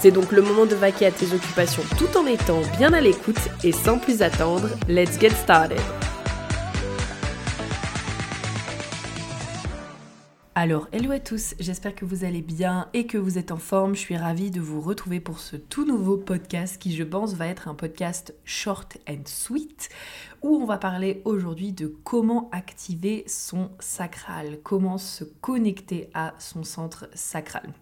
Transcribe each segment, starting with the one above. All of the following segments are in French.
C'est donc le moment de vaquer à tes occupations tout en étant bien à l'écoute et sans plus attendre, let's get started. Alors, hello à tous, j'espère que vous allez bien et que vous êtes en forme. Je suis ravie de vous retrouver pour ce tout nouveau podcast qui, je pense, va être un podcast short and sweet où on va parler aujourd'hui de comment activer son sacral, comment se connecter à son centre sacral.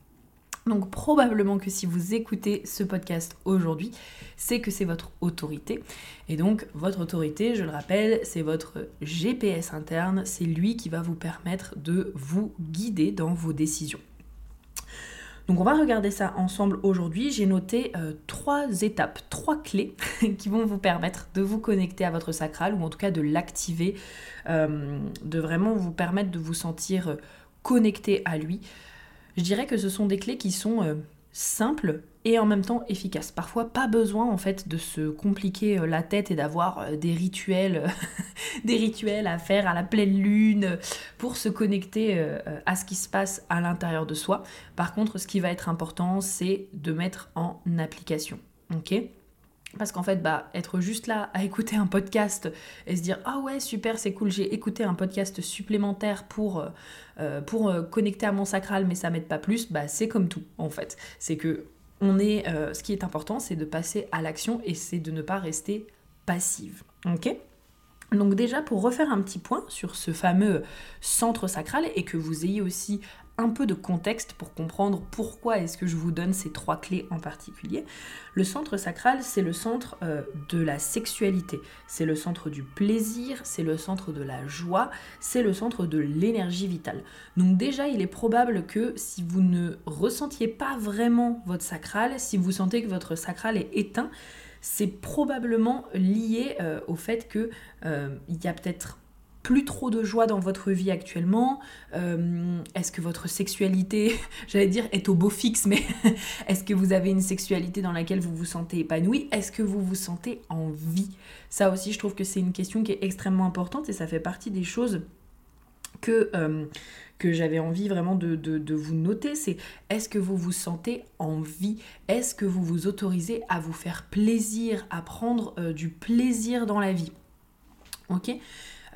Donc probablement que si vous écoutez ce podcast aujourd'hui, c'est que c'est votre autorité. Et donc votre autorité, je le rappelle, c'est votre GPS interne, c'est lui qui va vous permettre de vous guider dans vos décisions. Donc on va regarder ça ensemble aujourd'hui. J'ai noté euh, trois étapes, trois clés qui vont vous permettre de vous connecter à votre sacral ou en tout cas de l'activer, euh, de vraiment vous permettre de vous sentir connecté à lui. Je dirais que ce sont des clés qui sont euh, simples et en même temps efficaces. Parfois pas besoin en fait de se compliquer euh, la tête et d'avoir euh, des rituels des rituels à faire à la pleine lune pour se connecter à ce qui se passe à l'intérieur de soi. Par contre, ce qui va être important, c'est de mettre en application. OK? Parce qu'en fait, bah, être juste là à écouter un podcast et se dire Ah ouais, super, c'est cool, j'ai écouté un podcast supplémentaire pour, euh, euh, pour euh, connecter à mon sacral, mais ça m'aide pas plus, bah, c'est comme tout en fait. C'est que on est, ce qui est important, c'est de passer à l'action et c'est de ne pas rester passive. Ok? Donc déjà pour refaire un petit point sur ce fameux centre sacral et que vous ayez aussi un peu de contexte pour comprendre pourquoi est-ce que je vous donne ces trois clés en particulier. Le centre sacral, c'est le centre euh, de la sexualité, c'est le centre du plaisir, c'est le centre de la joie, c'est le centre de l'énergie vitale. Donc déjà, il est probable que si vous ne ressentiez pas vraiment votre sacral, si vous sentez que votre sacral est éteint, c'est probablement lié euh, au fait que euh, il y a peut-être plus trop de joie dans votre vie actuellement. Euh, Est-ce que votre sexualité, j'allais dire, est au beau fixe, mais est-ce que vous avez une sexualité dans laquelle vous vous sentez épanoui? Est-ce que vous vous sentez en vie? Ça aussi, je trouve que c'est une question qui est extrêmement importante et ça fait partie des choses que, euh, j'avais envie vraiment de, de, vous noter, c'est est-ce que vous vous sentez en vie? Est-ce que vous vous autorisez à vous faire plaisir, à prendre euh, du plaisir dans la vie? Ok?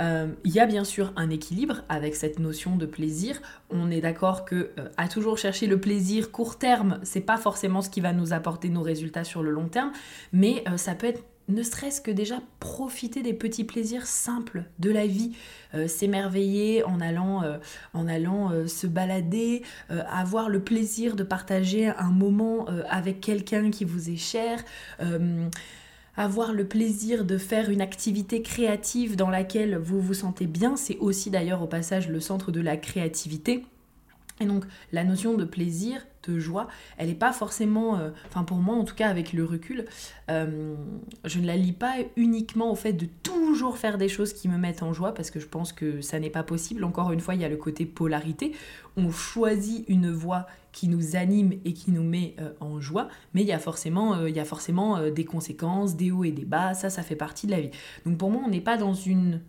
Euh, il y a bien sûr un équilibre avec cette notion de plaisir. On est d'accord que euh, à toujours chercher le plaisir court terme, c'est pas forcément ce qui va nous apporter nos résultats sur le long terme, mais euh, ça peut être ne serait-ce que déjà profiter des petits plaisirs simples de la vie, s'émerveiller en allant, en allant se balader, avoir le plaisir de partager un moment avec quelqu'un qui vous est cher avoir le plaisir de faire une activité créative dans laquelle vous vous sentez bien, c'est aussi d'ailleurs au passage le centre de la créativité. Et donc la notion de plaisir, de joie, elle n'est pas forcément, euh, enfin pour moi en tout cas avec le recul, euh, je ne la lis pas uniquement au fait de toujours faire des choses qui me mettent en joie parce que je pense que ça n'est pas possible. Encore une fois, il y a le côté polarité. On choisit une voie qui nous anime et qui nous met euh, en joie, mais il y a forcément, il y a forcément des conséquences, des hauts et des bas, ça, ça fait partie de la vie. Donc pour moi, on n'est pas dans une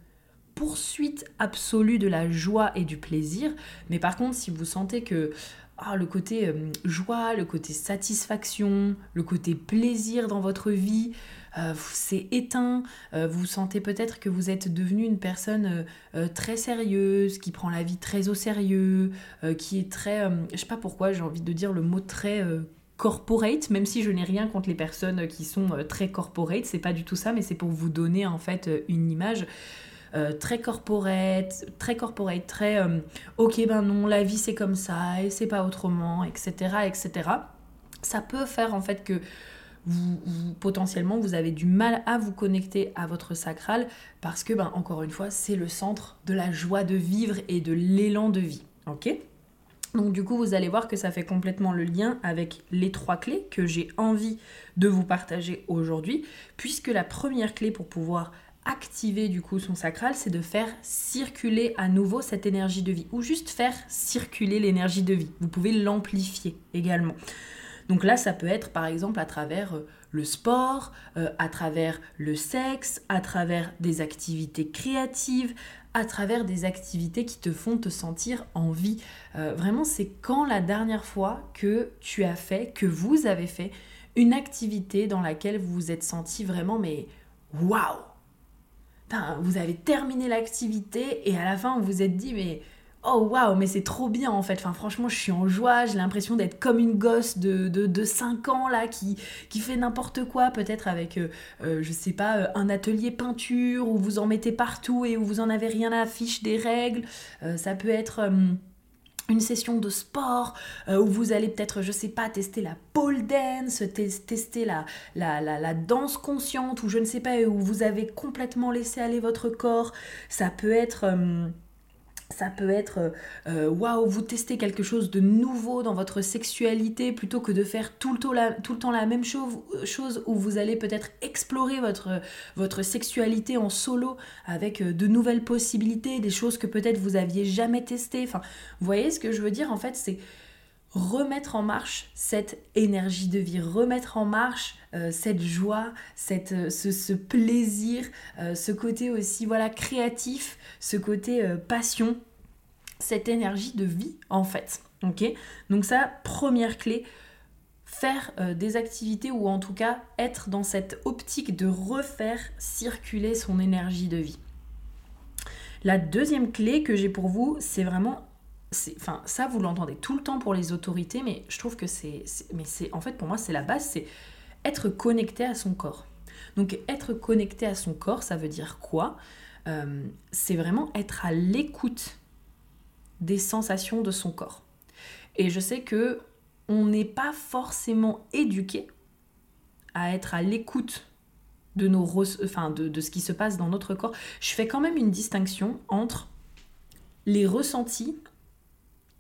poursuite absolue de la joie et du plaisir, mais par contre, si vous sentez que ah, le côté euh, joie, le côté satisfaction, le côté plaisir dans votre vie, euh, c'est éteint, euh, vous sentez peut-être que vous êtes devenu une personne très sérieuse, qui prend la vie très au sérieux, qui est très, je sais pas pourquoi j'ai envie de dire le mot très corporate, même si je n'ai rien contre les personnes qui sont très corporate, c'est pas du tout ça, mais c'est pour vous donner en fait une image. Euh, très corporate, très corporate, très euh, ok ben non, la vie c'est comme ça et c'est pas autrement, etc., etc. Ça peut faire en fait que vous, potentiellement vous avez du mal à vous connecter à votre sacral parce que ben encore une fois c'est le centre de la joie de vivre et de l'élan de vie. Ok? Donc du coup, vous allez voir que ça fait complètement le lien avec les trois clés que j'ai envie de vous partager aujourd'hui, puisque la première clé pour pouvoir activer du coup son sacral, c'est de faire circuler à nouveau cette énergie de vie, ou juste faire circuler l'énergie de vie. Vous pouvez l'amplifier également. Donc là, ça peut être par exemple à travers euh, le sport, euh, à travers le sexe, à travers des activités créatives, à travers des activités qui te font te sentir en vie. Euh, vraiment, c'est quand la dernière fois que tu as fait, que vous avez fait une activité dans laquelle vous vous êtes senti vraiment, mais waouh Vous avez terminé l'activité et à la fin, vous vous êtes dit, mais oh waouh, mais c'est trop bien en fait. Enfin, franchement, je suis en joie. J'ai l'impression d'être comme une gosse de, de, 5 ans là qui, fait n'importe quoi, peut-être avec, euh, euh, je sais pas, euh, un atelier peinture où vous en mettez partout et où vous en avez rien à afficher des règles. ça peut être une session de sport où vous allez peut-être, je sais pas, tester la pole dance, tester la, la, la, la, danse consciente ou je ne sais pas, où vous avez complètement laissé aller votre corps. Ça peut être ça peut être euh, euh, waouh, vous testez quelque chose de nouveau dans votre sexualité plutôt que de faire tout le temps la, même chose, chose où vous allez peut-être explorer votre, sexualité en solo avec euh, de nouvelles possibilités, des choses que peut-être vous aviez jamais testées. Enfin, vous voyez ce que je veux dire en fait, c'est remettre en marche cette énergie de vie, remettre en marche cette joie, cette, ce, plaisir, ce côté aussi voilà créatif, ce côté passion cette énergie de vie en fait. Ok? Donc ça, première clé, faire euh, des activités ou en tout cas être dans cette optique de refaire circuler son énergie de vie. La deuxième clé que j'ai pour vous, c'est vraiment enfin ça vous l'entendez tout le temps pour les autorités mais je trouve que c'est mais c'est en fait pour moi c'est la base c'est être connecté à son corps donc être connecté à son corps ça veut dire quoi? Euh, c'est vraiment être à l'écoute des sensations de son corps. Et je sais que on n'est pas forcément éduqué à être à l'écoute de, nos enfin de, de ce qui se passe dans notre corps. Je fais quand même une distinction entre les ressentis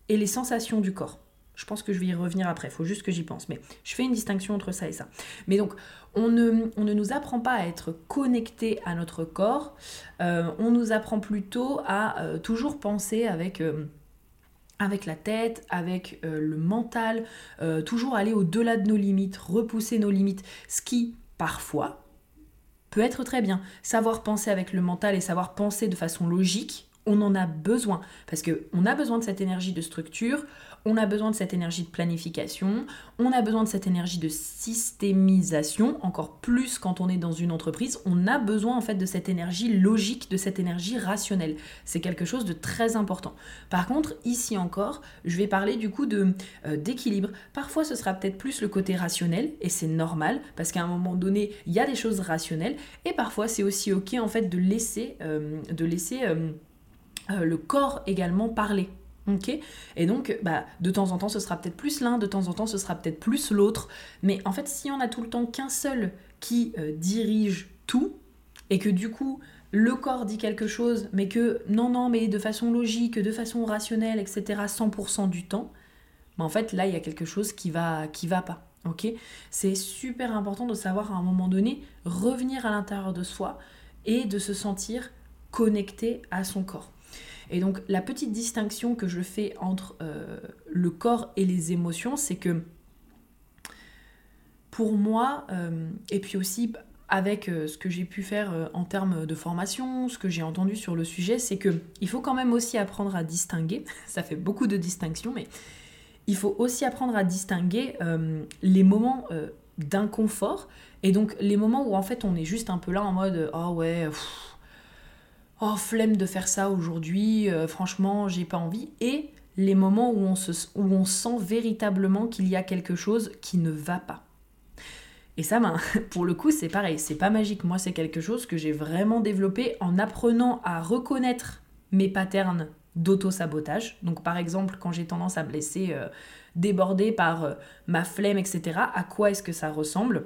et les sensations du corps. Je pense que je vais y revenir après, il faut juste que j'y pense. Mais je fais une distinction entre ça et ça. Mais donc, on ne, nous apprend pas à être connecté à notre corps, euh, on nous apprend plutôt à euh, toujours penser avec... Euh, avec la tête, avec le mental, toujours aller au-delà de nos limites, repousser nos limites, ce qui, parfois, peut être très bien. Savoir penser avec le mental et savoir penser de façon logique, on en a besoin parce que on a besoin de cette énergie de structure, on a besoin de cette énergie de planification, on a besoin de cette énergie de systémisation, encore plus quand on est dans une entreprise, on a besoin en fait de cette énergie logique, de cette énergie rationnelle. C'est quelque chose de très important. Par contre, ici encore, je vais parler du coup de euh, d'équilibre. Parfois, ce sera peut-être plus le côté rationnel et c'est normal parce qu'à un moment donné, il y a des choses rationnelles et parfois c'est aussi ok en fait de laisser euh, de laisser euh, euh, le corps également parler. ok? Et donc, bah, de temps en temps, ce sera peut-être plus l'un, de temps en temps, ce sera peut-être plus l'autre. Mais en fait, si on a tout le temps qu'un seul qui euh, dirige tout, et que du coup, le corps dit quelque chose, mais que non, non, mais de façon logique, de façon rationnelle, etc., 100% du temps, bah, en fait, là, il y a quelque chose qui va, qui va pas. ok? C'est super important de savoir à un moment donné revenir à l'intérieur de soi et de se sentir connecté à son corps. Et donc la petite distinction que je fais entre euh, le corps et les émotions, c'est que pour moi, euh, et puis aussi avec euh, ce que j'ai pu faire en termes de formation, ce que j'ai entendu sur le sujet, c'est que il faut quand même aussi apprendre à distinguer. Ça fait beaucoup de distinctions, mais il faut aussi apprendre à distinguer les moments d'inconfort et donc les moments où en fait on est juste un peu là en mode ah oh ouais oh flemme de faire ça aujourd'hui, euh, franchement j'ai pas envie, et les moments où on, sent véritablement qu'il y a quelque chose qui ne va pas. Et ça, ben, pour le coup, c'est pareil, c'est pas magique. Moi, c'est quelque chose que j'ai vraiment développé en apprenant à reconnaître mes patterns d'auto-sabotage. Donc, par exemple, quand j'ai tendance à me laisser euh, déborder par euh, ma flemme, etc., à quoi est-ce que ça ressemble?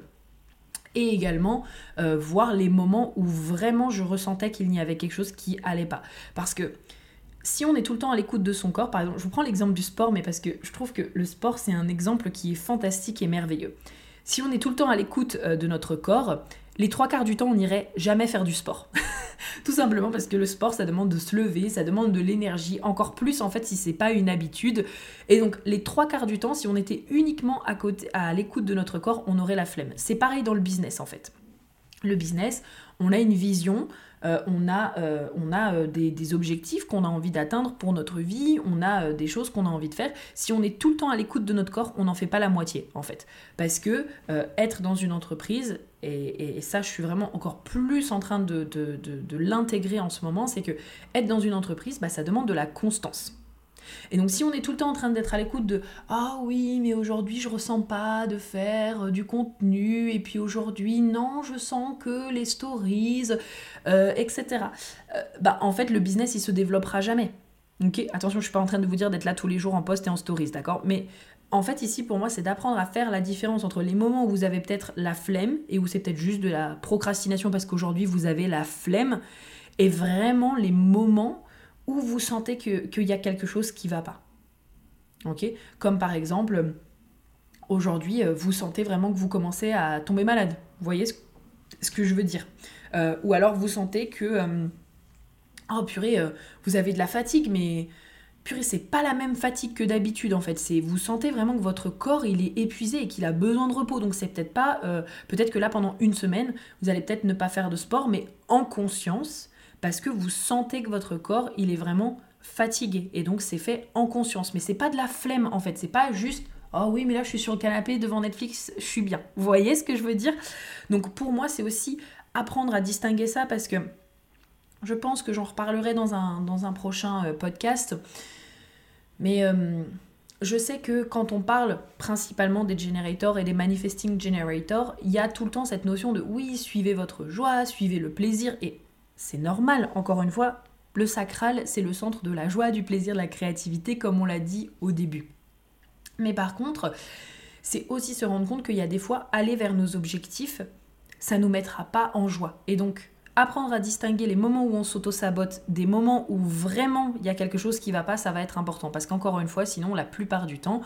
Et également euh, voir les moments où vraiment je ressentais qu'il n'y avait quelque chose qui allait pas. Parce que si on est tout le temps à l'écoute de son corps, par exemple, je vous prends l'exemple du sport, mais parce que je trouve que le sport, c'est un exemple qui est fantastique et merveilleux. Si on est tout le temps à l'écoute euh, de notre corps, les trois quarts du temps, on n'irait jamais faire du sport. Tout simplement parce que le sport, ça demande de se lever, ça demande de l'énergie, encore plus en fait si c'est pas une habitude. Et donc les trois quarts du temps, si on était uniquement à à l'écoute de notre corps, on aurait la flemme. C'est pareil dans le business en fait. Le business, on a une vision, euh, on a, euh, on a euh, des, objectifs qu'on a envie d'atteindre pour notre vie, on a des choses qu'on a envie de faire. Si on est tout le temps à l'écoute de notre corps, on n'en fait pas la moitié en fait. Parce que être dans une entreprise, et, ça je suis vraiment encore plus en train de, de, l'intégrer en ce moment, c'est que être dans une entreprise, bah, ça demande de la constance. Et donc si on est tout le temps en train d'être à l'écoute de ah oui mais aujourd'hui je ressens pas de faire euh, du contenu et puis aujourd'hui non je sens que les stories euh, etc. Euh, bah en fait le business il se développera jamais. Ok attention je suis pas en train de vous dire d'être là tous les jours en post et en stories d'accord? Mais en fait, ici, pour moi, c'est d'apprendre à faire la différence entre les moments où vous avez peut-être la flemme et où c'est peut-être juste de la procrastination parce qu'aujourd'hui, vous avez la flemme, et vraiment les moments où vous sentez qu'il y a quelque chose qui va pas. Ok? Comme par exemple, aujourd'hui, euh, vous sentez vraiment que vous commencez à tomber malade. Vous voyez ce, que je veux dire? Euh, Ou alors vous sentez que. Euh, oh purée, vous avez de la fatigue, mais. Purée, c'est pas la même fatigue que d'habitude en fait. C'est vous sentez vraiment que votre corps il est épuisé et qu'il a besoin de repos. Donc c'est peut-être pas, peut-être que là pendant une semaine, vous allez peut-être ne pas faire de sport, mais en conscience, parce que vous sentez que votre corps, il est vraiment fatigué. Et donc, c'est fait en conscience. Mais c'est pas de la flemme, en fait. C'est pas juste Oh oui, mais là je suis sur le canapé devant Netflix, je suis bien. Vous voyez ce que je veux dire? Donc pour moi, c'est aussi apprendre à distinguer ça parce que je pense que j'en reparlerai dans un, dans un prochain euh, podcast. Mais euh, je sais que quand on parle principalement des generators et des manifesting generators, il y a tout le temps cette notion de oui, suivez votre joie, suivez le plaisir. Et c'est normal, encore une fois, le sacral, c'est le centre de la joie, du plaisir, de la créativité, comme on l'a dit au début. Mais par contre, c'est aussi se rendre compte qu'il y a des fois, aller vers nos objectifs, ça nous mettra pas en joie. Et donc, apprendre à distinguer les moments où on s'auto-sabote des moments où vraiment il y a quelque chose qui va pas, ça va être important. Parce qu'encore une fois, sinon, la plupart du temps,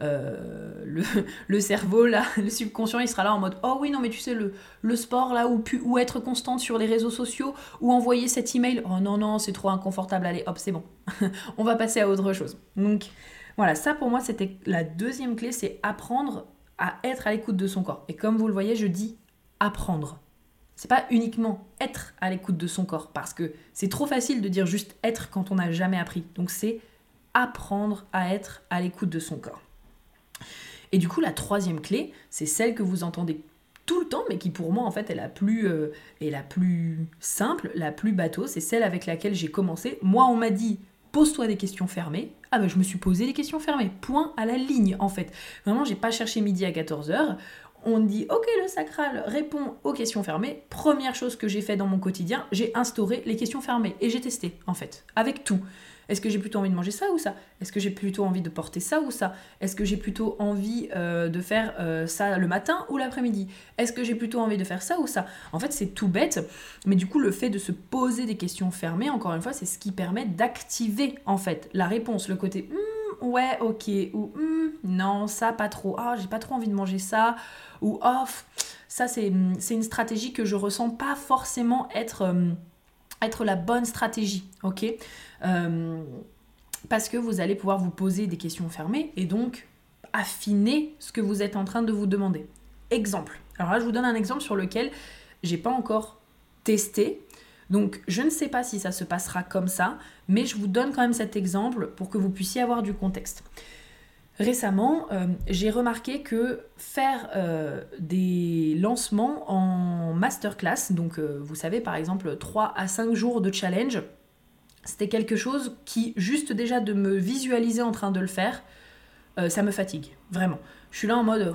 euh, le, cerveau, là, le subconscient, il sera là en mode Oh oui, non, mais tu sais, le, le sport, là, ou, ou être constante sur les réseaux sociaux, ou envoyer cet email, oh non, non, c'est trop inconfortable, allez, hop, c'est bon. On va passer à autre chose. Donc, voilà, ça pour moi, c'était la deuxième clé, c'est apprendre à être à l'écoute de son corps. Et comme vous le voyez, je dis apprendre. C'est pas uniquement être à l'écoute de son corps, parce que c'est trop facile de dire juste être quand on n'a jamais appris. Donc, c'est apprendre à être à l'écoute de son corps. Et du coup, la troisième clé, c'est celle que vous entendez tout le temps, mais qui pour moi en fait est la plus, euh, la plus simple, la plus bateau, c'est celle avec laquelle j'ai commencé. Moi, on m'a dit pose-toi des questions fermées. Ah ben je me suis posé des questions fermées. Point à la ligne en fait. Vraiment, j'ai pas cherché midi à 14h. On dit ok le sacral répond aux questions fermées. Première chose que j'ai fait dans mon quotidien, j'ai instauré les questions fermées et j'ai testé en fait avec tout. Est-ce que j'ai plutôt envie de manger ça ou ça? Est-ce que j'ai plutôt envie de porter ça ou ça? Est-ce que j'ai plutôt envie euh, de faire euh, ça le matin ou l'après-midi? Est-ce que j'ai plutôt envie de faire ça ou ça? En fait, c'est tout bête, mais du coup, le fait de se poser des questions fermées, encore une fois, c'est ce qui permet d'activer en fait la réponse, le côté hmm, ouais, ok, ou hmm, non, ça pas trop, ah, j'ai pas trop envie de manger ça, ou oh, ça c'est une stratégie que je ressens pas forcément être. Être la bonne stratégie, ok? Parce que vous allez pouvoir vous poser des questions fermées et donc affiner ce que vous êtes en train de vous demander. Exemple. Alors là, je vous donne un exemple sur lequel j'ai pas encore testé. Donc, je ne sais pas si ça se passera comme ça, mais je vous donne quand même cet exemple pour que vous puissiez avoir du contexte. Récemment, euh, j'ai remarqué que faire euh, des lancements en masterclass, donc euh, vous savez par exemple 3 à 5 jours de challenge, c'était quelque chose qui, juste déjà de me visualiser en train de le faire, ça me fatigue, vraiment. Je suis là en mode,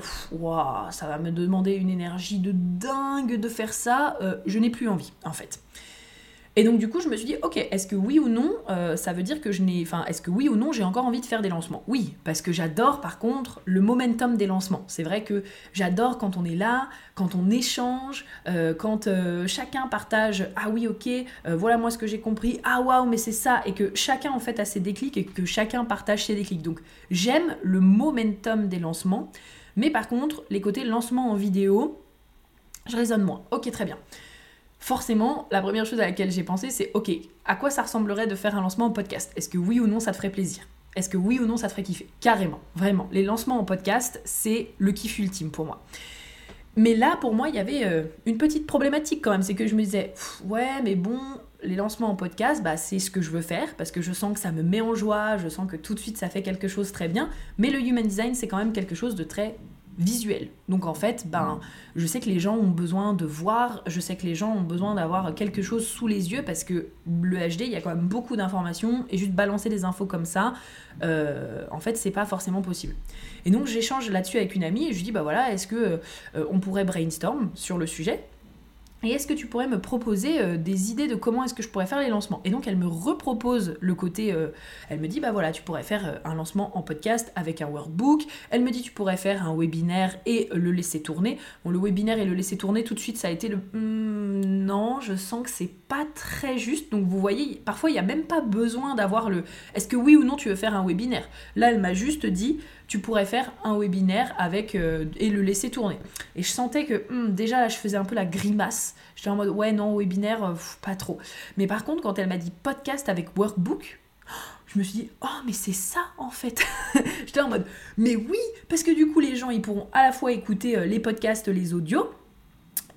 ça va me demander une énergie de dingue de faire ça, je n'ai plus envie en fait. Et donc du coup, je me suis dit, ok, est-ce que oui ou non, euh, ça veut dire que je n'ai, enfin, est-ce que oui ou non, j'ai encore envie de faire des lancements? Oui, parce que j'adore par contre le momentum des lancements. C'est vrai que j'adore quand on est là, quand on échange, euh, quand euh, chacun partage, ah oui, ok, voilà moi ce que j'ai compris, ah waouh, mais c'est ça, et que chacun en fait a ses déclics et que chacun partage ses déclics. Donc j'aime le momentum des lancements, mais par contre, les côtés lancement en vidéo, je raisonne moins. Ok, très bien forcément, la première chose à laquelle j'ai pensé, c'est ok, à quoi ça ressemblerait de faire un lancement en podcast? Est-ce que oui ou non ça te ferait plaisir? Est-ce que oui ou non ça te ferait kiffer? Carrément, vraiment. Les lancements en podcast, c'est le kiff ultime pour moi. Mais là, pour moi, il y avait euh, une petite problématique quand même. C'est que je me disais, ouais, mais bon, les lancements en podcast, bah, c'est ce que je veux faire parce que je sens que ça me met en joie, je sens que tout de suite ça fait quelque chose très bien. Mais le human design, c'est quand même quelque chose de très visuel. Donc en fait, ben, je sais que les gens ont besoin de voir, je sais que les gens ont besoin d'avoir quelque chose sous les yeux parce que le HD, il y a quand même beaucoup d'informations et juste balancer des infos comme ça, euh, en fait, c'est pas forcément possible. Et donc j'échange là-dessus avec une amie et je lui dis bah voilà, est-ce que euh, on pourrait brainstorm sur le sujet et est-ce que tu pourrais me proposer euh, des idées de comment est-ce que je pourrais faire les lancements? Et donc elle me repropose le côté, euh, elle me dit bah voilà, tu pourrais faire euh, un lancement en podcast avec un workbook. Elle me dit tu pourrais faire un webinaire et le laisser tourner. Bon le webinaire et le laisser tourner tout de suite ça a été le hmm, non, je sens que c'est pas très juste. Donc vous voyez, parfois il n'y a même pas besoin d'avoir le est-ce que oui ou non tu veux faire un webinaire? Là elle m'a juste dit tu pourrais faire un webinaire avec euh, et le laisser tourner. Et je sentais que hmm, déjà là, je faisais un peu la grimace. J'étais en mode ouais non webinaire euh, pas trop. Mais par contre quand elle m'a dit podcast avec workbook, je me suis dit oh mais c'est ça en fait. J'étais en mode mais oui parce que du coup les gens ils pourront à la fois écouter euh, les podcasts, les audios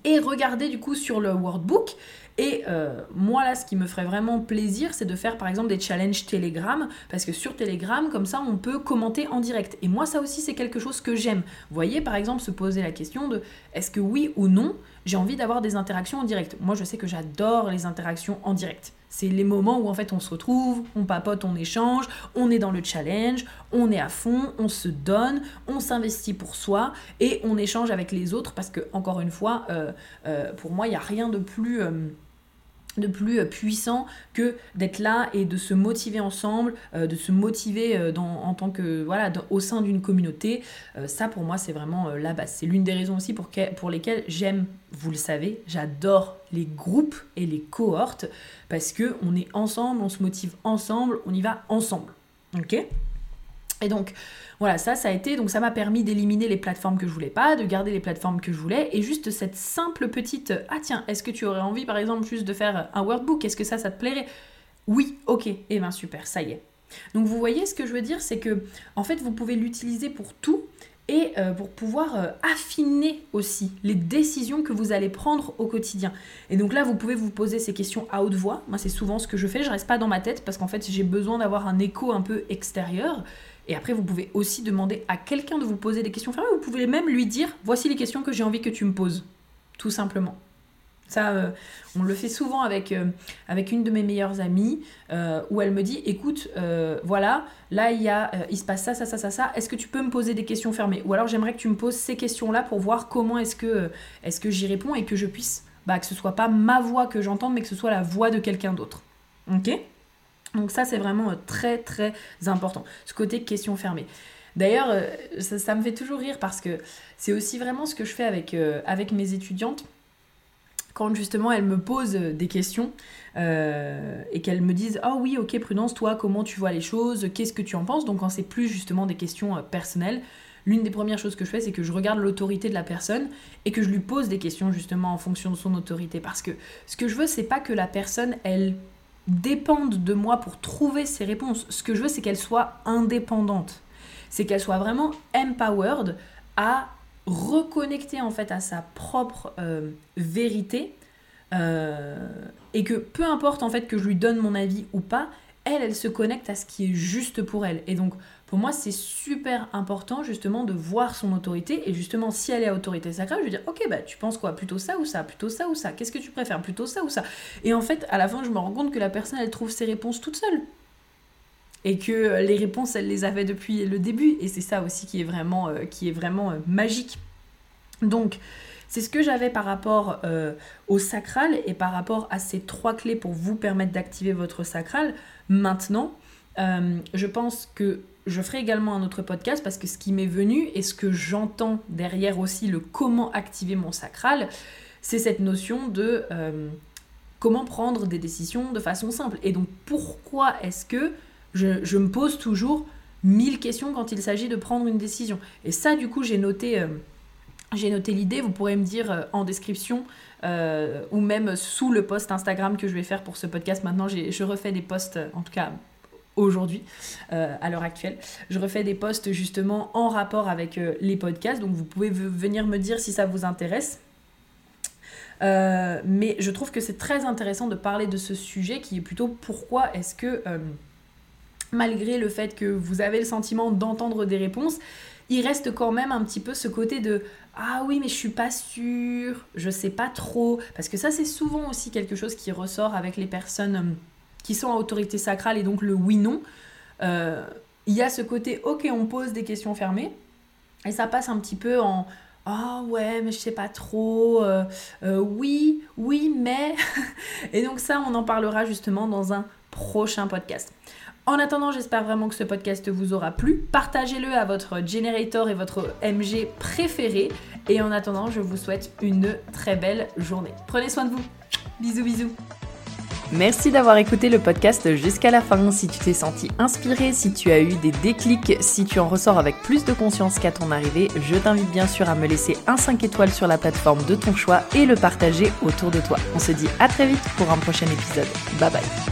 et regarder du coup sur le workbook et euh, moi, là, ce qui me ferait vraiment plaisir, c'est de faire par exemple des challenges Telegram, parce que sur Telegram, comme ça, on peut commenter en direct. Et moi, ça aussi, c'est quelque chose que j'aime. Voyez, par exemple, se poser la question de est-ce que oui ou non, j'ai envie d'avoir des interactions en direct? Moi, je sais que j'adore les interactions en direct. C'est les moments où en fait on se retrouve, on papote, on échange, on est dans le challenge, on est à fond, on se donne, on s'investit pour soi et on échange avec les autres parce que encore une fois, euh, euh, pour moi, il n'y a rien de plus euh, de plus euh, puissant que d'être là et de se motiver ensemble, euh, de se motiver euh, dans, en tant que voilà au sein d'une communauté. ça pour moi c'est vraiment la base. C'est l'une des raisons aussi pour, pour lesquelles j'aime, vous le savez, j'adore les groupes et les cohortes parce que on est ensemble, on se motive ensemble, on y va ensemble. Ok? Et donc voilà, ça, ça a été, donc ça m'a permis d'éliminer les plateformes que je voulais pas, de garder les plateformes que je voulais, et juste cette simple petite, ah tiens, est-ce que tu aurais envie par exemple juste de faire un workbook, est-ce que ça, ça te plairait? Oui, ok, et eh ben super, ça y est. Donc vous voyez ce que je veux dire, c'est que en fait vous pouvez l'utiliser pour tout et euh, pour pouvoir euh, affiner aussi les décisions que vous allez prendre au quotidien. Et donc là, vous pouvez vous poser ces questions à haute voix. Moi, c'est souvent ce que je fais. Je reste pas dans ma tête parce qu'en fait, j'ai besoin d'avoir un écho un peu extérieur. Et après, vous pouvez aussi demander à quelqu'un de vous poser des questions fermées. Vous pouvez même lui dire voici les questions que j'ai envie que tu me poses. Tout simplement. Ça, euh, on le fait souvent avec, euh, avec une de mes meilleures amies, euh, où elle me dit, écoute, voilà, là, il, y a, se passe ça, ça, ça, ça, ça, est-ce que tu peux me poser des questions fermées? Ou alors j'aimerais que tu me poses ces questions-là pour voir comment est-ce que, est que j'y réponds et que je puisse, bah, que ce soit pas ma voix que j'entende, mais que ce soit la voix de quelqu'un d'autre. Ok? Donc ça, c'est vraiment euh, très très important. Ce côté question fermée. D'ailleurs, euh, ça, me fait toujours rire parce que c'est aussi vraiment ce que je fais avec, euh, avec mes étudiantes. Quand justement elles me posent des questions et qu'elles me disent Ah oui, ok, Prudence, toi, comment tu vois les choses? Qu'est-ce que tu en penses Donc, quand c'est plus justement des questions personnelles, l'une des premières choses que je fais, c'est que je regarde l'autorité de la personne et que je lui pose des questions justement en fonction de son autorité. Parce que ce que je veux, c'est pas que la personne, elle dépendent de moi pour trouver ces réponses. Ce que je veux, c'est qu'elle soit indépendante. C'est qu'elle soit vraiment empowered à reconnecter en fait à sa propre euh, vérité euh, et que peu importe en fait que je lui donne mon avis ou pas, elle, elle se connecte à ce qui est juste pour elle. Et donc pour moi, c'est super important justement de voir son autorité. Et justement, si elle est autorité sacrée, je vais dire, ok, bah tu penses quoi? Plutôt ça ou ça? Plutôt ça ou ça? Qu'est-ce que tu préfères? Plutôt ça ou ça? Et en fait, à la fin, je me rends compte que la personne, elle trouve ses réponses toute seule. Et que les réponses, elle les avait depuis le début. Et c'est ça aussi qui est vraiment, euh, qui est vraiment euh, magique. Donc, C'est ce que j'avais par rapport euh, au sacral et par rapport à ces trois clés pour vous permettre d'activer votre sacral. Maintenant, euh, je pense que je ferai également un autre podcast parce que ce qui m'est venu et ce que j'entends derrière aussi le comment activer mon sacral, c'est cette notion de euh, comment prendre des décisions de façon simple. Et donc pourquoi est-ce que je, me pose toujours mille questions quand il s'agit de prendre une décision? Et ça du coup j'ai noté... Euh, noté l'idée, vous pourrez me dire en description ou même sous le post Instagram que je vais faire pour ce podcast. Maintenant, je refais des posts, en tout cas aujourd'hui, euh, à l'heure actuelle. Je refais des posts justement en rapport avec euh, les podcasts, donc vous pouvez venir me dire si ça vous intéresse. Euh, mais je trouve que c'est très intéressant de parler de ce sujet qui est plutôt pourquoi est-ce que, malgré le fait que vous avez le sentiment d'entendre des réponses, il reste quand même un petit peu ce côté de ah oui mais je suis pas sûre, je sais pas trop parce que ça c'est souvent aussi quelque chose qui ressort avec les personnes qui sont à autorité sacrale et donc le oui-non, euh, il y a ce côté ok, on pose des questions fermées et ça passe un petit peu en ah ouais, mais je sais pas trop, euh, euh, oui, oui, mais. et donc, ça, on en parlera justement dans un prochain podcast. En attendant, j'espère vraiment que ce podcast vous aura plu. Partagez-le à votre generator et votre MG préféré. Et en attendant, je vous souhaite une très belle journée. Prenez soin de vous. Bisous, bisous. Merci d'avoir écouté le podcast jusqu'à la fin. Si tu t'es senti inspiré, si tu as eu des déclics, si tu en ressors avec plus de conscience qu'à ton arrivée, je t'invite bien sûr à me laisser un 5 étoiles sur la plateforme de ton choix et le partager autour de toi. On se dit à très vite pour un prochain épisode. Bye bye.